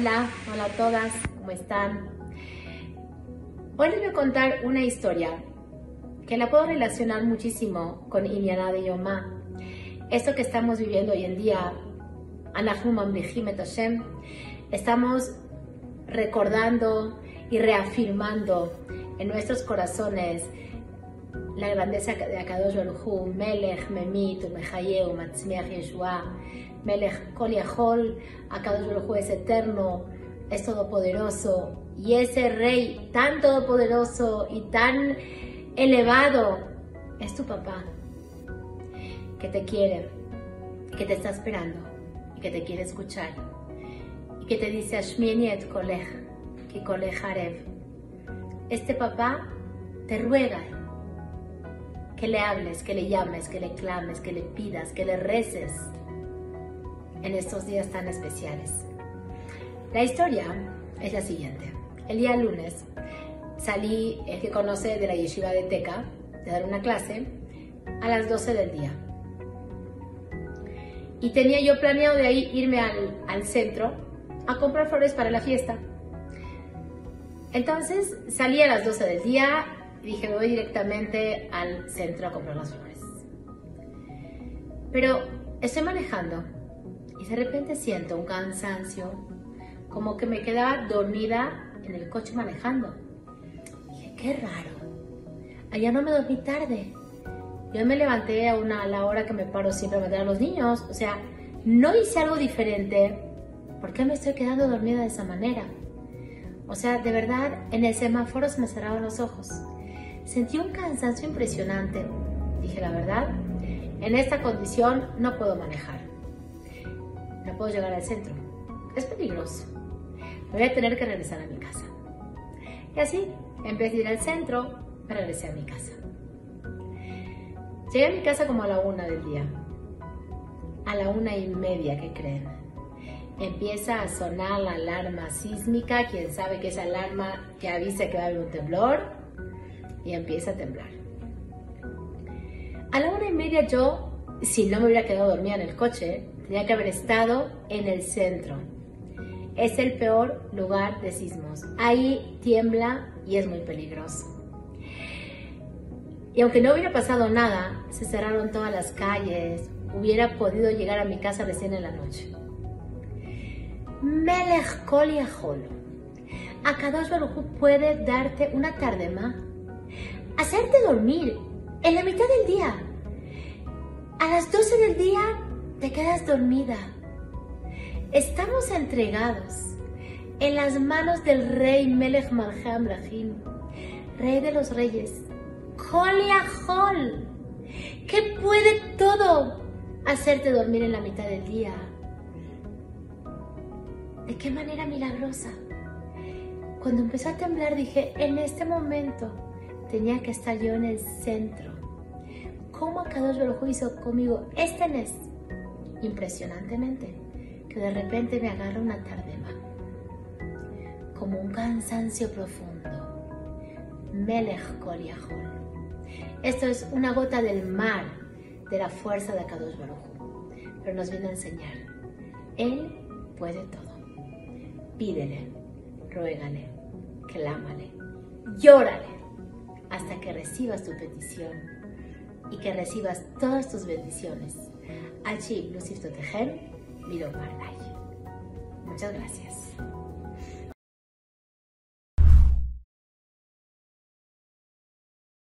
Hola, hola a todas, ¿cómo están? Hoy les voy a contar una historia que la puedo relacionar muchísimo con Inyana de Yomá. Esto que estamos viviendo hoy en día, estamos recordando y reafirmando en nuestros corazones la grandeza de Akadosh Baruch Hu, Melech, Memit, Umechayeu, Matzmiach Yeshua, Melech Kol Yachol, Akadosh Baruch Hu es eterno, es todopoderoso, y ese rey tan todopoderoso y tan elevado es tu papá, que te quiere, que te está esperando y que te quiere escuchar, y que te dice Ashmieni et Kolech, que Harev. Este papá te ruega que le hables, que le llames, que le clames, que le pidas, que le reces en estos días tan especiales. La historia es la siguiente. El día lunes salí, el que conoce de la yeshiva de Teca, de dar una clase, a las 12 del día. Y tenía yo planeado de ahí irme al, al centro a comprar flores para la fiesta. Entonces salí a las 12 del día, dije, voy directamente al centro a comprar las flores. Pero estoy manejando y de repente siento un cansancio, como que me quedaba dormida en el coche manejando. Dije, qué raro. Allá no me dormí tarde. Yo me levanté a, una, a la hora que me paro siempre a meter a los niños. O sea, no hice algo diferente. ¿Por qué me estoy quedando dormida de esa manera? O sea, de verdad, en el semáforo se me cerraron los ojos. Sentí un cansancio impresionante. Dije la verdad, en esta condición no puedo manejar. No puedo llegar al centro. Es peligroso. Voy a tener que regresar a mi casa. Y así, en vez de ir al centro, me regresé a mi casa. Llegué a mi casa como a la una del día. A la una y media, ¿qué creen? Empieza a sonar la alarma sísmica, quien sabe que es alarma que avisa que va a haber un temblor y empieza a temblar. A la una y media yo, si no me hubiera quedado dormida en el coche, tenía que haber estado en el centro. Es el peor lugar de sismos. Ahí tiembla y es muy peligroso. Y aunque no hubiera pasado nada, se cerraron todas las calles, hubiera podido llegar a mi casa recién en la noche. Melech Kol. Akadosh Baruj puede darte una tarde más hacerte dormir en la mitad del día. A las 12 del día te quedas dormida. Estamos entregados en las manos del rey Melech Malham Rahim, rey de los reyes, Yahol, que puede todo hacerte dormir en la mitad del día. ¿De qué manera milagrosa? Cuando empezó a temblar dije, en este momento tenía que estar yo en el centro. ¿Cómo Kadosh Baruj hizo conmigo este mes? Impresionantemente, que de repente me agarra una tardema, como un cansancio profundo. Melech Kol Yahol. Esto es una gota del mar de la fuerza de Kadosh Baruj pero nos viene a enseñar. Él puede todo. Pídele, ruégale, clámale, llórale hasta que recibas tu petición y que recibas todas tus bendiciones. Allí, Lucif Totejem, Miro Muchas gracias.